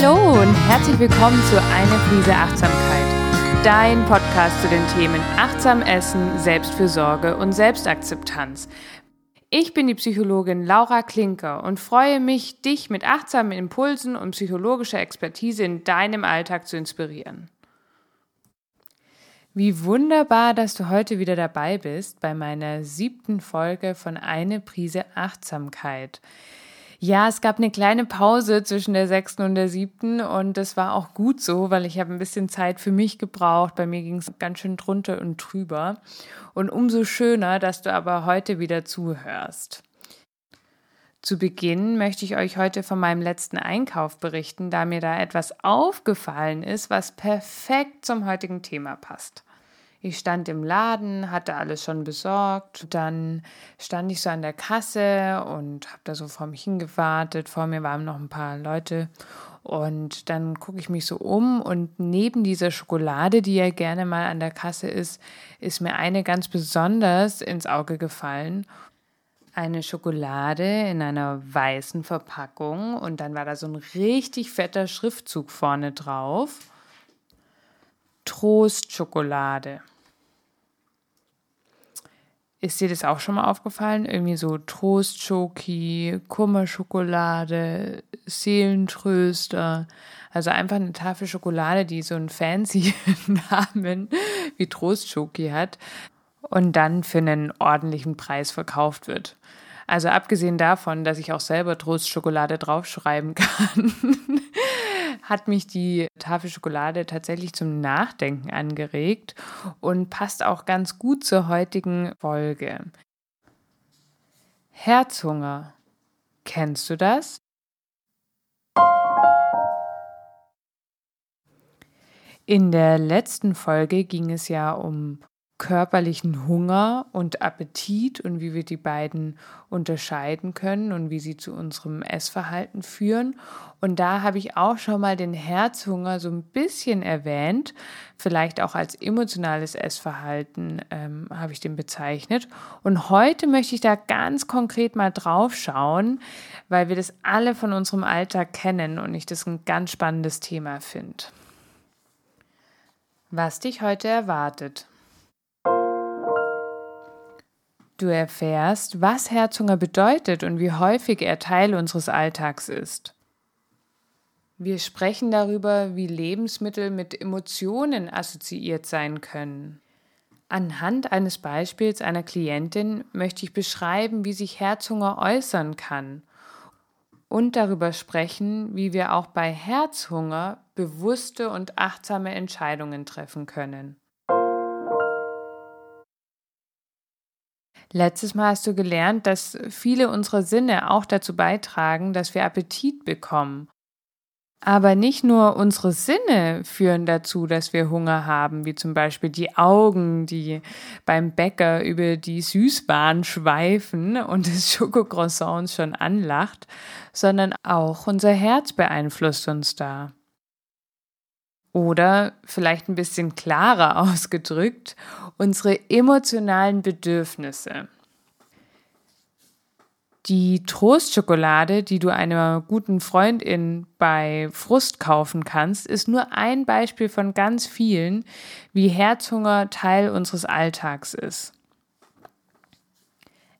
Hallo und herzlich willkommen zu Eine Prise Achtsamkeit, dein Podcast zu den Themen Achtsam Essen, Selbstfürsorge und Selbstakzeptanz. Ich bin die Psychologin Laura Klinker und freue mich, dich mit achtsamen Impulsen und psychologischer Expertise in deinem Alltag zu inspirieren. Wie wunderbar, dass du heute wieder dabei bist bei meiner siebten Folge von Eine Prise Achtsamkeit. Ja, es gab eine kleine Pause zwischen der sechsten und der siebten und das war auch gut so, weil ich habe ein bisschen Zeit für mich gebraucht. Bei mir ging es ganz schön drunter und drüber. Und umso schöner, dass du aber heute wieder zuhörst. Zu Beginn möchte ich euch heute von meinem letzten Einkauf berichten, da mir da etwas aufgefallen ist, was perfekt zum heutigen Thema passt. Ich stand im Laden, hatte alles schon besorgt. Dann stand ich so an der Kasse und habe da so vor mich hingewartet. Vor mir waren noch ein paar Leute. Und dann gucke ich mich so um und neben dieser Schokolade, die ja gerne mal an der Kasse ist, ist mir eine ganz besonders ins Auge gefallen. Eine Schokolade in einer weißen Verpackung und dann war da so ein richtig fetter Schriftzug vorne drauf. Trostschokolade. Ist dir das auch schon mal aufgefallen? Irgendwie so Trostschoki, Kummerschokolade, Seelentröster. Also einfach eine Tafel Schokolade, die so einen fancy Namen wie Trostschoki hat und dann für einen ordentlichen Preis verkauft wird. Also abgesehen davon, dass ich auch selber Trostschokolade draufschreiben kann, hat mich die Tafel Schokolade tatsächlich zum Nachdenken angeregt und passt auch ganz gut zur heutigen Folge. Herzhunger. Kennst du das? In der letzten Folge ging es ja um körperlichen Hunger und Appetit und wie wir die beiden unterscheiden können und wie sie zu unserem Essverhalten führen. Und da habe ich auch schon mal den Herzhunger so ein bisschen erwähnt, vielleicht auch als emotionales Essverhalten ähm, habe ich den bezeichnet. Und heute möchte ich da ganz konkret mal drauf schauen, weil wir das alle von unserem Alltag kennen und ich das ein ganz spannendes Thema finde. Was dich heute erwartet. Du erfährst, was Herzhunger bedeutet und wie häufig er Teil unseres Alltags ist. Wir sprechen darüber, wie Lebensmittel mit Emotionen assoziiert sein können. Anhand eines Beispiels einer Klientin möchte ich beschreiben, wie sich Herzhunger äußern kann und darüber sprechen, wie wir auch bei Herzhunger bewusste und achtsame Entscheidungen treffen können. Letztes Mal hast du gelernt, dass viele unserer Sinne auch dazu beitragen, dass wir Appetit bekommen. Aber nicht nur unsere Sinne führen dazu, dass wir Hunger haben, wie zum Beispiel die Augen, die beim Bäcker über die Süßbahn schweifen und das Schokocroissants schon anlacht, sondern auch unser Herz beeinflusst uns da. Oder vielleicht ein bisschen klarer ausgedrückt, unsere emotionalen Bedürfnisse. Die Trostschokolade, die du einer guten Freundin bei Frust kaufen kannst, ist nur ein Beispiel von ganz vielen, wie Herzhunger Teil unseres Alltags ist.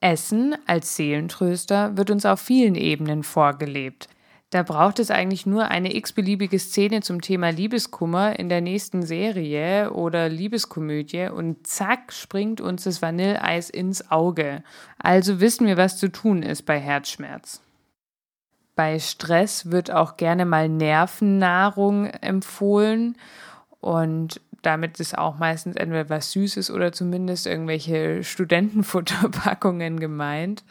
Essen als Seelentröster wird uns auf vielen Ebenen vorgelebt. Da braucht es eigentlich nur eine x-beliebige Szene zum Thema Liebeskummer in der nächsten Serie oder Liebeskomödie und zack springt uns das Vanilleeis ins Auge. Also wissen wir, was zu tun ist bei Herzschmerz. Bei Stress wird auch gerne mal Nervennahrung empfohlen und damit ist auch meistens entweder was Süßes oder zumindest irgendwelche Studentenfutterpackungen gemeint.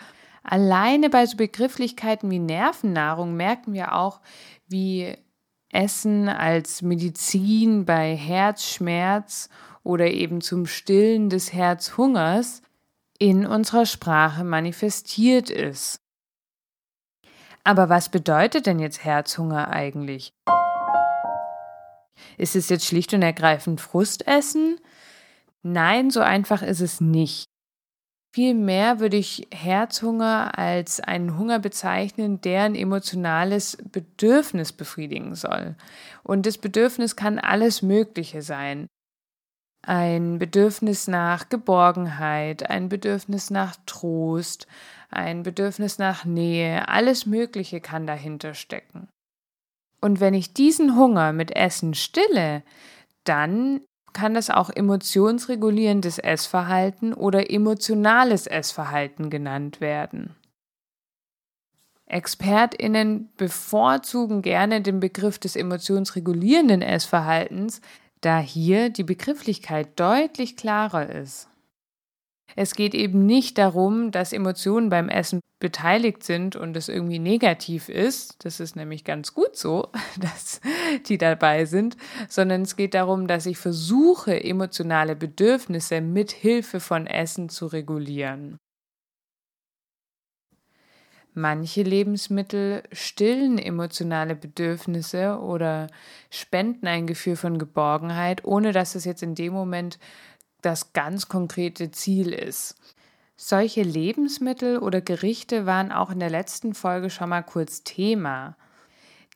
Alleine bei so Begrifflichkeiten wie Nervennahrung merken wir auch, wie Essen als Medizin bei Herzschmerz oder eben zum Stillen des Herzhungers in unserer Sprache manifestiert ist. Aber was bedeutet denn jetzt Herzhunger eigentlich? Ist es jetzt schlicht und ergreifend Frustessen? Nein, so einfach ist es nicht. Vielmehr würde ich Herzhunger als einen Hunger bezeichnen, der ein emotionales Bedürfnis befriedigen soll. Und das Bedürfnis kann alles Mögliche sein. Ein Bedürfnis nach Geborgenheit, ein Bedürfnis nach Trost, ein Bedürfnis nach Nähe, alles Mögliche kann dahinter stecken. Und wenn ich diesen Hunger mit Essen stille, dann kann das auch emotionsregulierendes Essverhalten oder emotionales Essverhalten genannt werden. Expertinnen bevorzugen gerne den Begriff des emotionsregulierenden Essverhaltens, da hier die Begrifflichkeit deutlich klarer ist. Es geht eben nicht darum, dass Emotionen beim Essen beteiligt sind und es irgendwie negativ ist. Das ist nämlich ganz gut so, dass die dabei sind, sondern es geht darum, dass ich versuche, emotionale Bedürfnisse mit Hilfe von Essen zu regulieren. Manche Lebensmittel stillen emotionale Bedürfnisse oder spenden ein Gefühl von Geborgenheit, ohne dass es jetzt in dem Moment das ganz konkrete Ziel ist. Solche Lebensmittel oder Gerichte waren auch in der letzten Folge schon mal kurz Thema.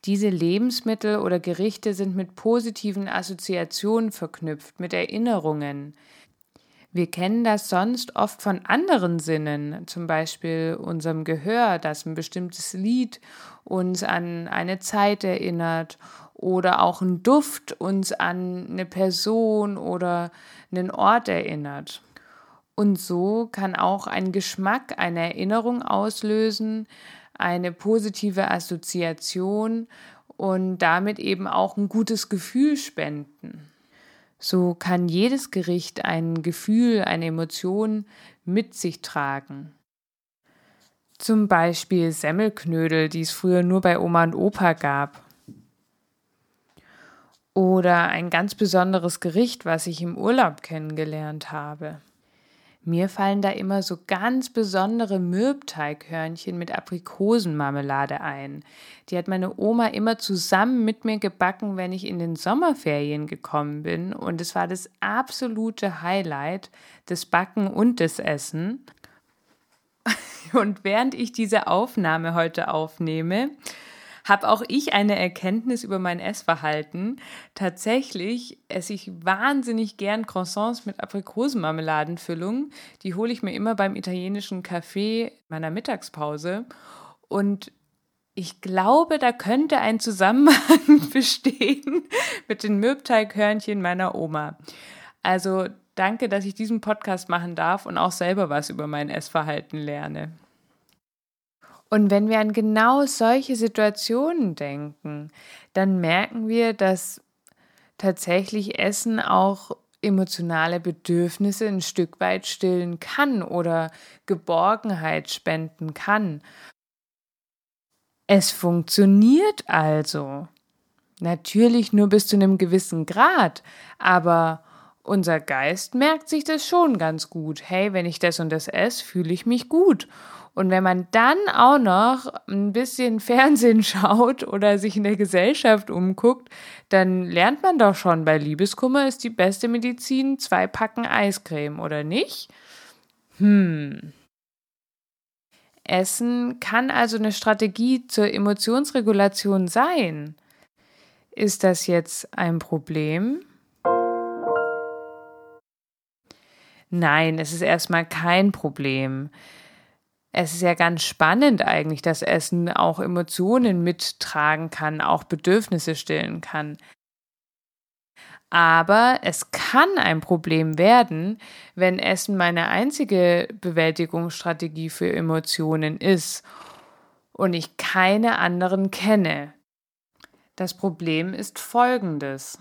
Diese Lebensmittel oder Gerichte sind mit positiven Assoziationen verknüpft, mit Erinnerungen. Wir kennen das sonst oft von anderen Sinnen, zum Beispiel unserem Gehör, dass ein bestimmtes Lied uns an eine Zeit erinnert oder auch ein Duft uns an eine Person oder einen Ort erinnert. Und so kann auch ein Geschmack eine Erinnerung auslösen, eine positive Assoziation und damit eben auch ein gutes Gefühl spenden. So kann jedes Gericht ein Gefühl, eine Emotion mit sich tragen. Zum Beispiel Semmelknödel, die es früher nur bei Oma und Opa gab. Oder ein ganz besonderes Gericht, was ich im Urlaub kennengelernt habe. Mir fallen da immer so ganz besondere Mürbteighörnchen mit Aprikosenmarmelade ein. Die hat meine Oma immer zusammen mit mir gebacken, wenn ich in den Sommerferien gekommen bin. Und es war das absolute Highlight des Backen und des Essen. Und während ich diese Aufnahme heute aufnehme, habe auch ich eine Erkenntnis über mein Essverhalten. Tatsächlich esse ich wahnsinnig gern Croissants mit Aprikosenmarmeladenfüllung. Die hole ich mir immer beim italienischen Café meiner Mittagspause. Und ich glaube, da könnte ein Zusammenhang bestehen mit den Mürbteighörnchen meiner Oma. Also danke, dass ich diesen Podcast machen darf und auch selber was über mein Essverhalten lerne. Und wenn wir an genau solche Situationen denken, dann merken wir, dass tatsächlich Essen auch emotionale Bedürfnisse ein Stück weit stillen kann oder Geborgenheit spenden kann. Es funktioniert also. Natürlich nur bis zu einem gewissen Grad, aber unser Geist merkt sich das schon ganz gut. Hey, wenn ich das und das esse, fühle ich mich gut. Und wenn man dann auch noch ein bisschen Fernsehen schaut oder sich in der Gesellschaft umguckt, dann lernt man doch schon, bei Liebeskummer ist die beste Medizin zwei Packen Eiscreme, oder nicht? Hm. Essen kann also eine Strategie zur Emotionsregulation sein. Ist das jetzt ein Problem? Nein, es ist erstmal kein Problem es ist ja ganz spannend eigentlich, dass Essen auch Emotionen mittragen kann, auch Bedürfnisse stillen kann. Aber es kann ein Problem werden, wenn Essen meine einzige Bewältigungsstrategie für Emotionen ist und ich keine anderen kenne. Das Problem ist folgendes.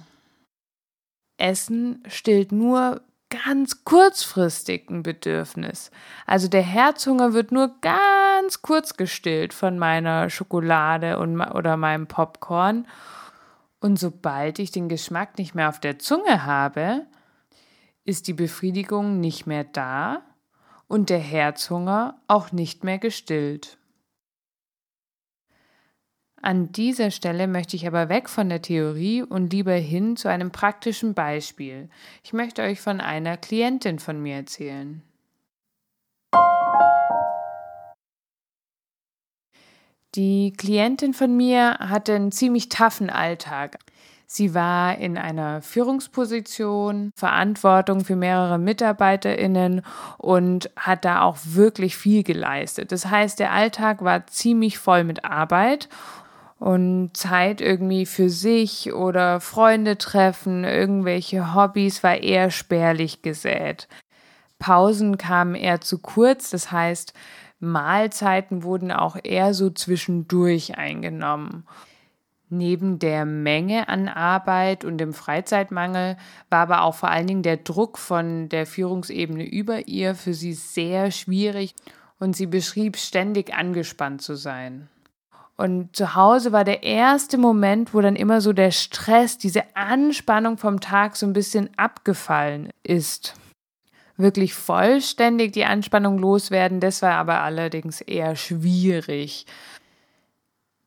Essen stillt nur ganz kurzfristig ein Bedürfnis. Also der Herzhunger wird nur ganz kurz gestillt von meiner Schokolade und, oder meinem Popcorn. Und sobald ich den Geschmack nicht mehr auf der Zunge habe, ist die Befriedigung nicht mehr da und der Herzhunger auch nicht mehr gestillt. An dieser Stelle möchte ich aber weg von der Theorie und lieber hin zu einem praktischen Beispiel. Ich möchte euch von einer Klientin von mir erzählen. Die Klientin von mir hatte einen ziemlich taffen Alltag. Sie war in einer Führungsposition, Verantwortung für mehrere Mitarbeiterinnen und hat da auch wirklich viel geleistet. Das heißt, der Alltag war ziemlich voll mit Arbeit und Zeit irgendwie für sich oder Freunde treffen, irgendwelche Hobbys war eher spärlich gesät. Pausen kamen eher zu kurz, das heißt, Mahlzeiten wurden auch eher so zwischendurch eingenommen. Neben der Menge an Arbeit und dem Freizeitmangel war aber auch vor allen Dingen der Druck von der Führungsebene über ihr für sie sehr schwierig und sie beschrieb ständig angespannt zu sein. Und zu Hause war der erste Moment, wo dann immer so der Stress, diese Anspannung vom Tag so ein bisschen abgefallen ist. Wirklich vollständig die Anspannung loswerden, das war aber allerdings eher schwierig.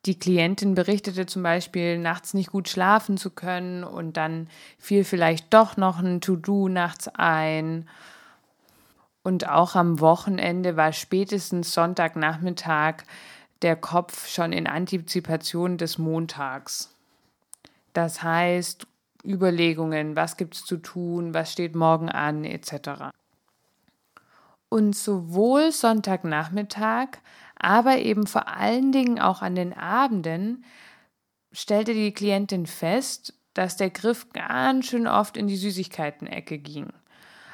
Die Klientin berichtete zum Beispiel, nachts nicht gut schlafen zu können und dann fiel vielleicht doch noch ein To-Do nachts ein. Und auch am Wochenende war spätestens Sonntagnachmittag der Kopf schon in Antizipation des Montags. Das heißt, Überlegungen, was gibt es zu tun, was steht morgen an, etc. Und sowohl Sonntagnachmittag, aber eben vor allen Dingen auch an den Abenden stellte die Klientin fest, dass der Griff ganz schön oft in die Süßigkeiten-Ecke ging.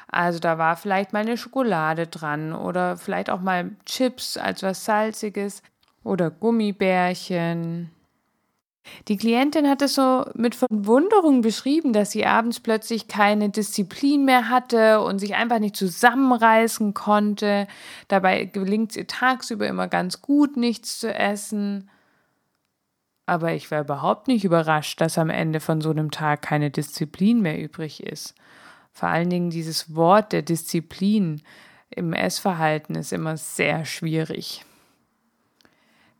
Also da war vielleicht mal eine Schokolade dran oder vielleicht auch mal Chips als was Salziges oder Gummibärchen. Die Klientin hat es so mit Verwunderung beschrieben, dass sie abends plötzlich keine Disziplin mehr hatte und sich einfach nicht zusammenreißen konnte. Dabei gelingt es ihr tagsüber immer ganz gut, nichts zu essen. Aber ich war überhaupt nicht überrascht, dass am Ende von so einem Tag keine Disziplin mehr übrig ist. Vor allen Dingen dieses Wort der Disziplin im Essverhalten ist immer sehr schwierig.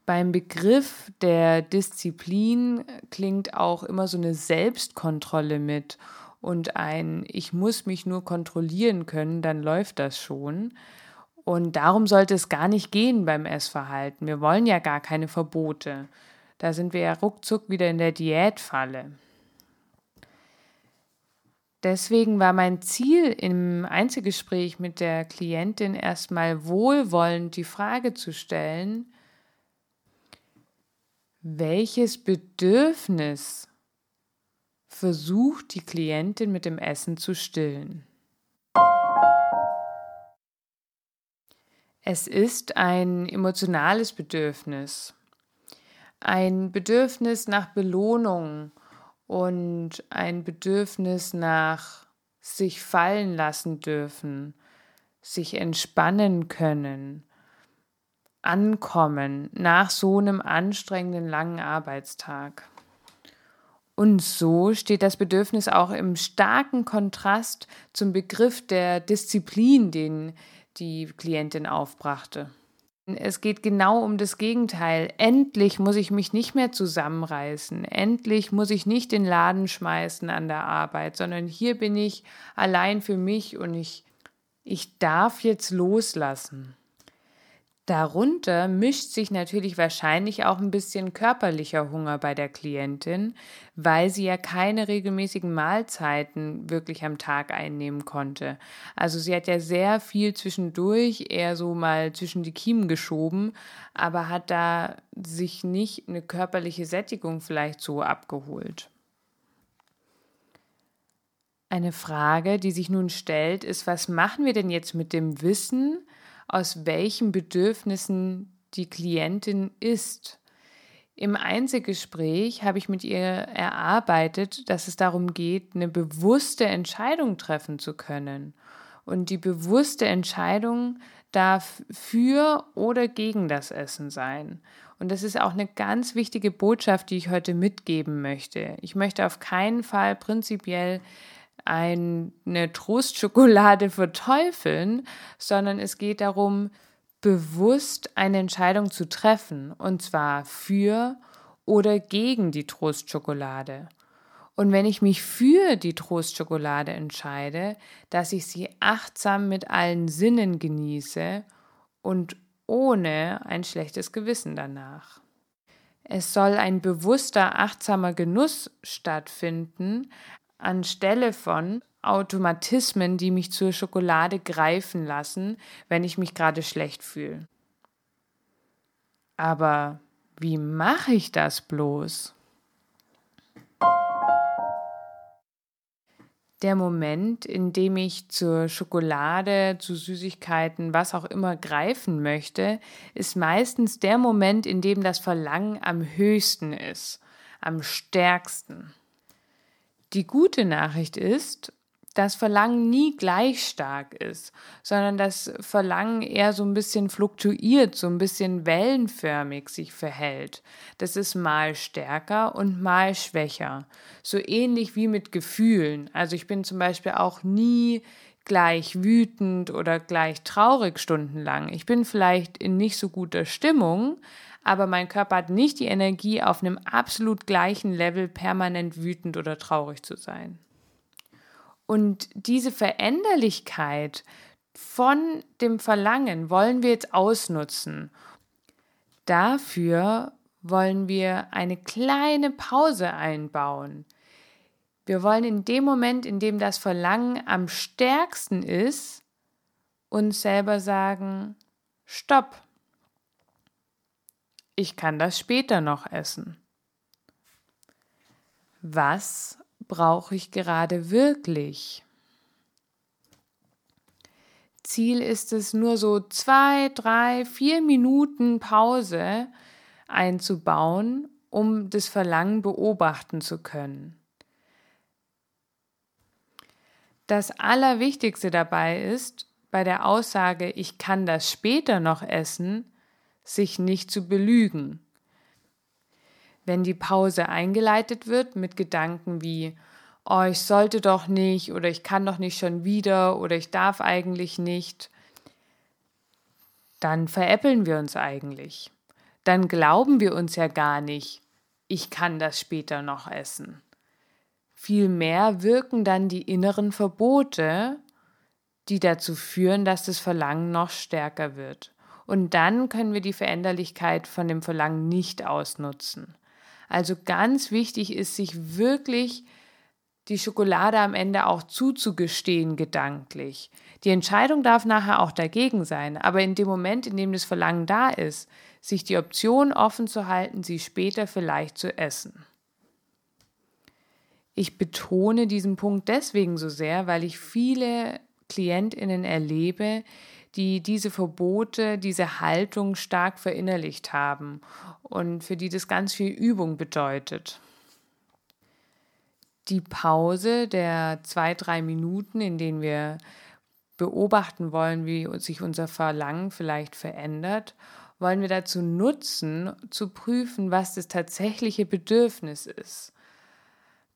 Beim Begriff der Disziplin klingt auch immer so eine Selbstkontrolle mit und ein Ich muss mich nur kontrollieren können, dann läuft das schon. Und darum sollte es gar nicht gehen beim Essverhalten. Wir wollen ja gar keine Verbote. Da sind wir ja ruckzuck wieder in der Diätfalle. Deswegen war mein Ziel im Einzelgespräch mit der Klientin erstmal wohlwollend die Frage zu stellen, welches Bedürfnis versucht die Klientin mit dem Essen zu stillen? Es ist ein emotionales Bedürfnis, ein Bedürfnis nach Belohnung und ein Bedürfnis nach sich fallen lassen dürfen, sich entspannen können, ankommen nach so einem anstrengenden langen Arbeitstag. Und so steht das Bedürfnis auch im starken Kontrast zum Begriff der Disziplin, den die Klientin aufbrachte. Es geht genau um das Gegenteil. Endlich muss ich mich nicht mehr zusammenreißen. Endlich muss ich nicht den Laden schmeißen an der Arbeit, sondern hier bin ich allein für mich und ich, ich darf jetzt loslassen. Darunter mischt sich natürlich wahrscheinlich auch ein bisschen körperlicher Hunger bei der Klientin, weil sie ja keine regelmäßigen Mahlzeiten wirklich am Tag einnehmen konnte. Also sie hat ja sehr viel zwischendurch eher so mal zwischen die Kiemen geschoben, aber hat da sich nicht eine körperliche Sättigung vielleicht so abgeholt. Eine Frage, die sich nun stellt, ist, was machen wir denn jetzt mit dem Wissen, aus welchen Bedürfnissen die Klientin ist. Im Einzelgespräch habe ich mit ihr erarbeitet, dass es darum geht, eine bewusste Entscheidung treffen zu können. Und die bewusste Entscheidung darf für oder gegen das Essen sein. Und das ist auch eine ganz wichtige Botschaft, die ich heute mitgeben möchte. Ich möchte auf keinen Fall prinzipiell eine Trostschokolade verteufeln, sondern es geht darum, bewusst eine Entscheidung zu treffen, und zwar für oder gegen die Trostschokolade. Und wenn ich mich für die Trostschokolade entscheide, dass ich sie achtsam mit allen Sinnen genieße und ohne ein schlechtes Gewissen danach. Es soll ein bewusster, achtsamer Genuss stattfinden, anstelle von Automatismen, die mich zur Schokolade greifen lassen, wenn ich mich gerade schlecht fühle. Aber wie mache ich das bloß? Der Moment, in dem ich zur Schokolade, zu Süßigkeiten, was auch immer greifen möchte, ist meistens der Moment, in dem das Verlangen am höchsten ist, am stärksten. Die gute Nachricht ist, das Verlangen nie gleich stark ist, sondern das Verlangen eher so ein bisschen fluktuiert, so ein bisschen wellenförmig sich verhält. Das ist mal stärker und mal schwächer. So ähnlich wie mit Gefühlen. Also ich bin zum Beispiel auch nie gleich wütend oder gleich traurig stundenlang. Ich bin vielleicht in nicht so guter Stimmung, aber mein Körper hat nicht die Energie, auf einem absolut gleichen Level permanent wütend oder traurig zu sein. Und diese Veränderlichkeit von dem Verlangen wollen wir jetzt ausnutzen. Dafür wollen wir eine kleine Pause einbauen. Wir wollen in dem Moment, in dem das Verlangen am stärksten ist, uns selber sagen, stopp, ich kann das später noch essen. Was brauche ich gerade wirklich? Ziel ist es, nur so zwei, drei, vier Minuten Pause einzubauen, um das Verlangen beobachten zu können. Das Allerwichtigste dabei ist, bei der Aussage, ich kann das später noch essen, sich nicht zu belügen. Wenn die Pause eingeleitet wird mit Gedanken wie, oh, ich sollte doch nicht oder ich kann doch nicht schon wieder oder ich darf eigentlich nicht, dann veräppeln wir uns eigentlich. Dann glauben wir uns ja gar nicht, ich kann das später noch essen. Vielmehr wirken dann die inneren Verbote, die dazu führen, dass das Verlangen noch stärker wird. Und dann können wir die Veränderlichkeit von dem Verlangen nicht ausnutzen. Also ganz wichtig ist, sich wirklich die Schokolade am Ende auch zuzugestehen, gedanklich. Die Entscheidung darf nachher auch dagegen sein, aber in dem Moment, in dem das Verlangen da ist, sich die Option offen zu halten, sie später vielleicht zu essen. Ich betone diesen Punkt deswegen so sehr, weil ich viele Klientinnen erlebe, die diese Verbote, diese Haltung stark verinnerlicht haben und für die das ganz viel Übung bedeutet. Die Pause der zwei, drei Minuten, in denen wir beobachten wollen, wie sich unser Verlangen vielleicht verändert, wollen wir dazu nutzen, zu prüfen, was das tatsächliche Bedürfnis ist.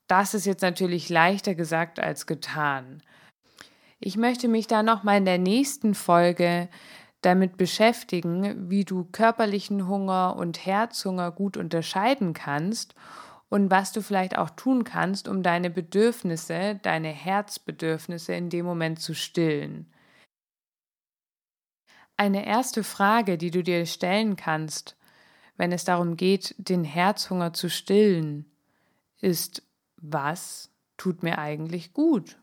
Das ist jetzt natürlich leichter gesagt als getan. Ich möchte mich da nochmal in der nächsten Folge damit beschäftigen, wie du körperlichen Hunger und Herzhunger gut unterscheiden kannst und was du vielleicht auch tun kannst, um deine Bedürfnisse, deine Herzbedürfnisse in dem Moment zu stillen. Eine erste Frage, die du dir stellen kannst, wenn es darum geht, den Herzhunger zu stillen, ist, was tut mir eigentlich gut?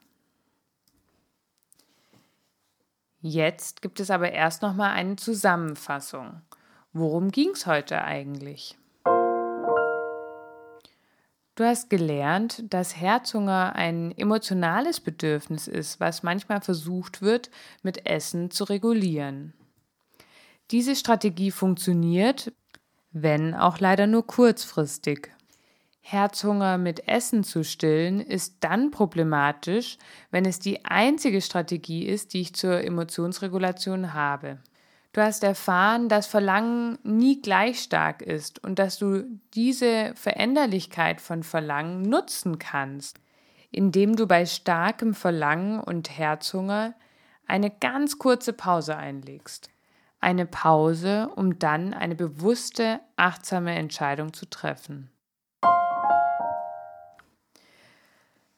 Jetzt gibt es aber erst noch mal eine Zusammenfassung. Worum ging es heute eigentlich? Du hast gelernt, dass Herzhunger ein emotionales Bedürfnis ist, was manchmal versucht wird, mit Essen zu regulieren. Diese Strategie funktioniert, wenn auch leider nur kurzfristig. Herzhunger mit Essen zu stillen, ist dann problematisch, wenn es die einzige Strategie ist, die ich zur Emotionsregulation habe. Du hast erfahren, dass Verlangen nie gleich stark ist und dass du diese Veränderlichkeit von Verlangen nutzen kannst, indem du bei starkem Verlangen und Herzhunger eine ganz kurze Pause einlegst. Eine Pause, um dann eine bewusste, achtsame Entscheidung zu treffen.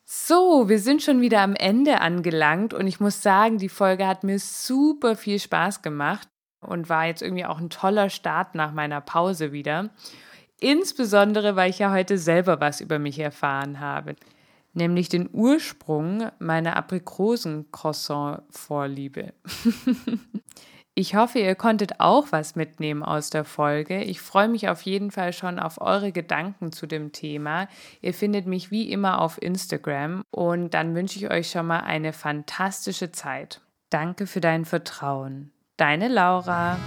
So, wir sind schon wieder am Ende angelangt und ich muss sagen, die Folge hat mir super viel Spaß gemacht und war jetzt irgendwie auch ein toller Start nach meiner Pause wieder. Insbesondere, weil ich ja heute selber was über mich erfahren habe, nämlich den Ursprung meiner Aprikosen-Croissant-Vorliebe. Ich hoffe, ihr konntet auch was mitnehmen aus der Folge. Ich freue mich auf jeden Fall schon auf eure Gedanken zu dem Thema. Ihr findet mich wie immer auf Instagram und dann wünsche ich euch schon mal eine fantastische Zeit. Danke für dein Vertrauen. Deine Laura.